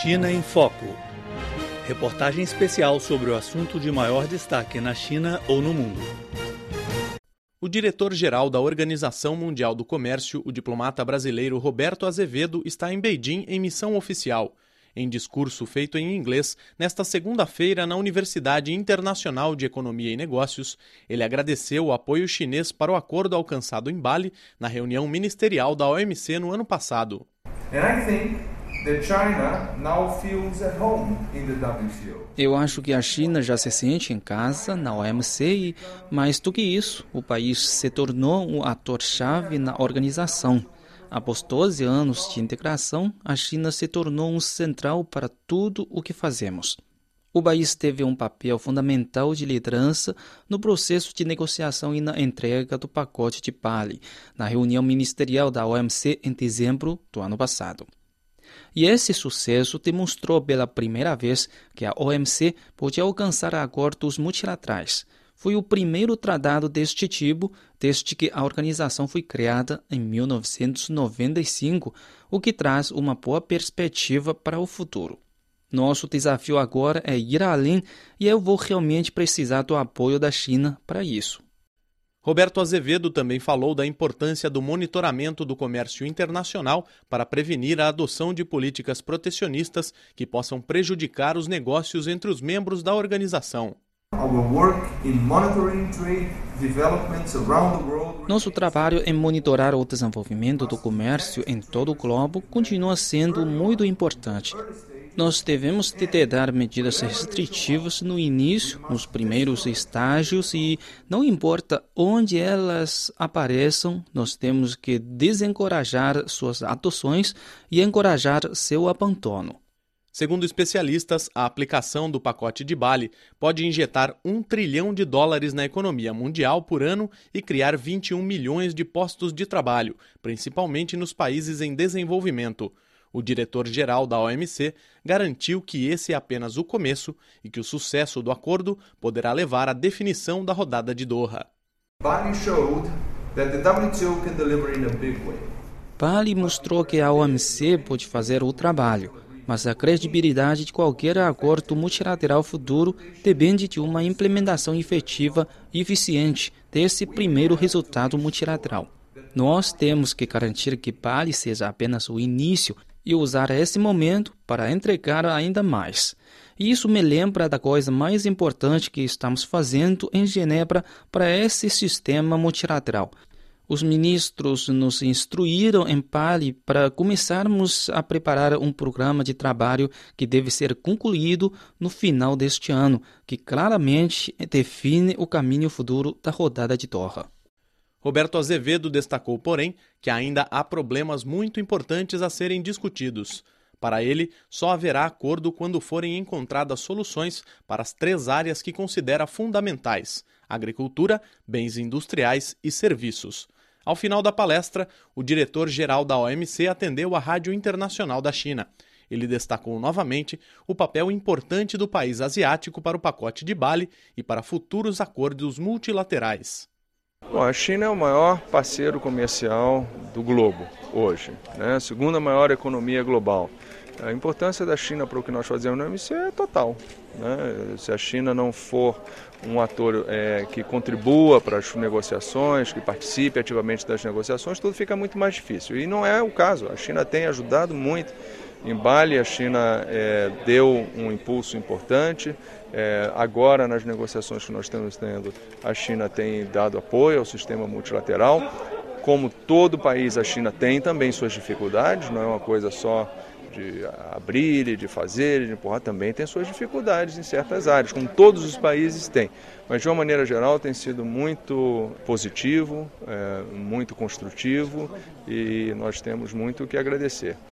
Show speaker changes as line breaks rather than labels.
China em Foco. Reportagem especial sobre o assunto de maior destaque na China ou no mundo.
O diretor-geral da Organização Mundial do Comércio, o diplomata brasileiro Roberto Azevedo, está em Beijing em missão oficial. Em discurso feito em inglês nesta segunda-feira na Universidade Internacional de Economia e Negócios, ele agradeceu o apoio chinês para o acordo alcançado em Bali na reunião ministerial da OMC no ano passado.
Eu acho que a China já se sente em casa na OMC e, mais do que isso, o país se tornou um ator-chave na organização. Após 12 anos de integração, a China se tornou um central para tudo o que fazemos. O país teve um papel fundamental de liderança no processo de negociação e na entrega do pacote de Bali, na reunião ministerial da OMC em dezembro do ano passado. E esse sucesso demonstrou pela primeira vez que a OMC pode alcançar acordos multilaterais. Foi o primeiro tratado deste tipo desde que a organização foi criada em 1995, o que traz uma boa perspectiva para o futuro. Nosso desafio agora é ir além e eu vou realmente precisar do apoio da China para isso.
Roberto Azevedo também falou da importância do monitoramento do comércio internacional para prevenir a adoção de políticas protecionistas que possam prejudicar os negócios entre os membros da organização.
Nosso trabalho em monitorar o desenvolvimento do comércio em todo o globo continua sendo muito importante. Nós devemos tentar medidas restritivas no início, nos primeiros estágios, e não importa onde elas apareçam, nós temos que desencorajar suas adoções e encorajar seu abandono.
Segundo especialistas, a aplicação do pacote de Bali pode injetar um trilhão de dólares na economia mundial por ano e criar 21 milhões de postos de trabalho, principalmente nos países em desenvolvimento. O diretor-geral da OMC garantiu que esse é apenas o começo e que o sucesso do acordo poderá levar à definição da rodada de Doha.
Bali mostrou que a OMC pode fazer o trabalho, mas a credibilidade de qualquer acordo multilateral futuro depende de uma implementação efetiva e eficiente desse primeiro resultado multilateral. Nós temos que garantir que Bali seja apenas o início e usar esse momento para entregar ainda mais. E isso me lembra da coisa mais importante que estamos fazendo em Genebra para esse sistema multilateral. Os ministros nos instruíram em Pali para começarmos a preparar um programa de trabalho que deve ser concluído no final deste ano, que claramente define o caminho futuro da rodada de Doha.
Roberto Azevedo destacou, porém, que ainda há problemas muito importantes a serem discutidos. Para ele, só haverá acordo quando forem encontradas soluções para as três áreas que considera fundamentais: agricultura, bens industriais e serviços. Ao final da palestra, o diretor-geral da OMC atendeu a Rádio Internacional da China. Ele destacou novamente o papel importante do país asiático para o pacote de Bali e para futuros acordos multilaterais.
Bom, a China é o maior parceiro comercial do globo hoje, né? a segunda maior economia global. A importância da China para o que nós fazemos no OMC é total. Né? Se a China não for um ator é, que contribua para as negociações, que participe ativamente das negociações, tudo fica muito mais difícil. E não é o caso. A China tem ajudado muito em Bali, a China é, deu um impulso importante. É, agora, nas negociações que nós estamos tendo, a China tem dado apoio ao sistema multilateral. Como todo país, a China tem também suas dificuldades, não é uma coisa só de abrir e de fazer de empurrar, também tem suas dificuldades em certas áreas, como todos os países têm. Mas, de uma maneira geral, tem sido muito positivo, é, muito construtivo e nós temos muito o que agradecer.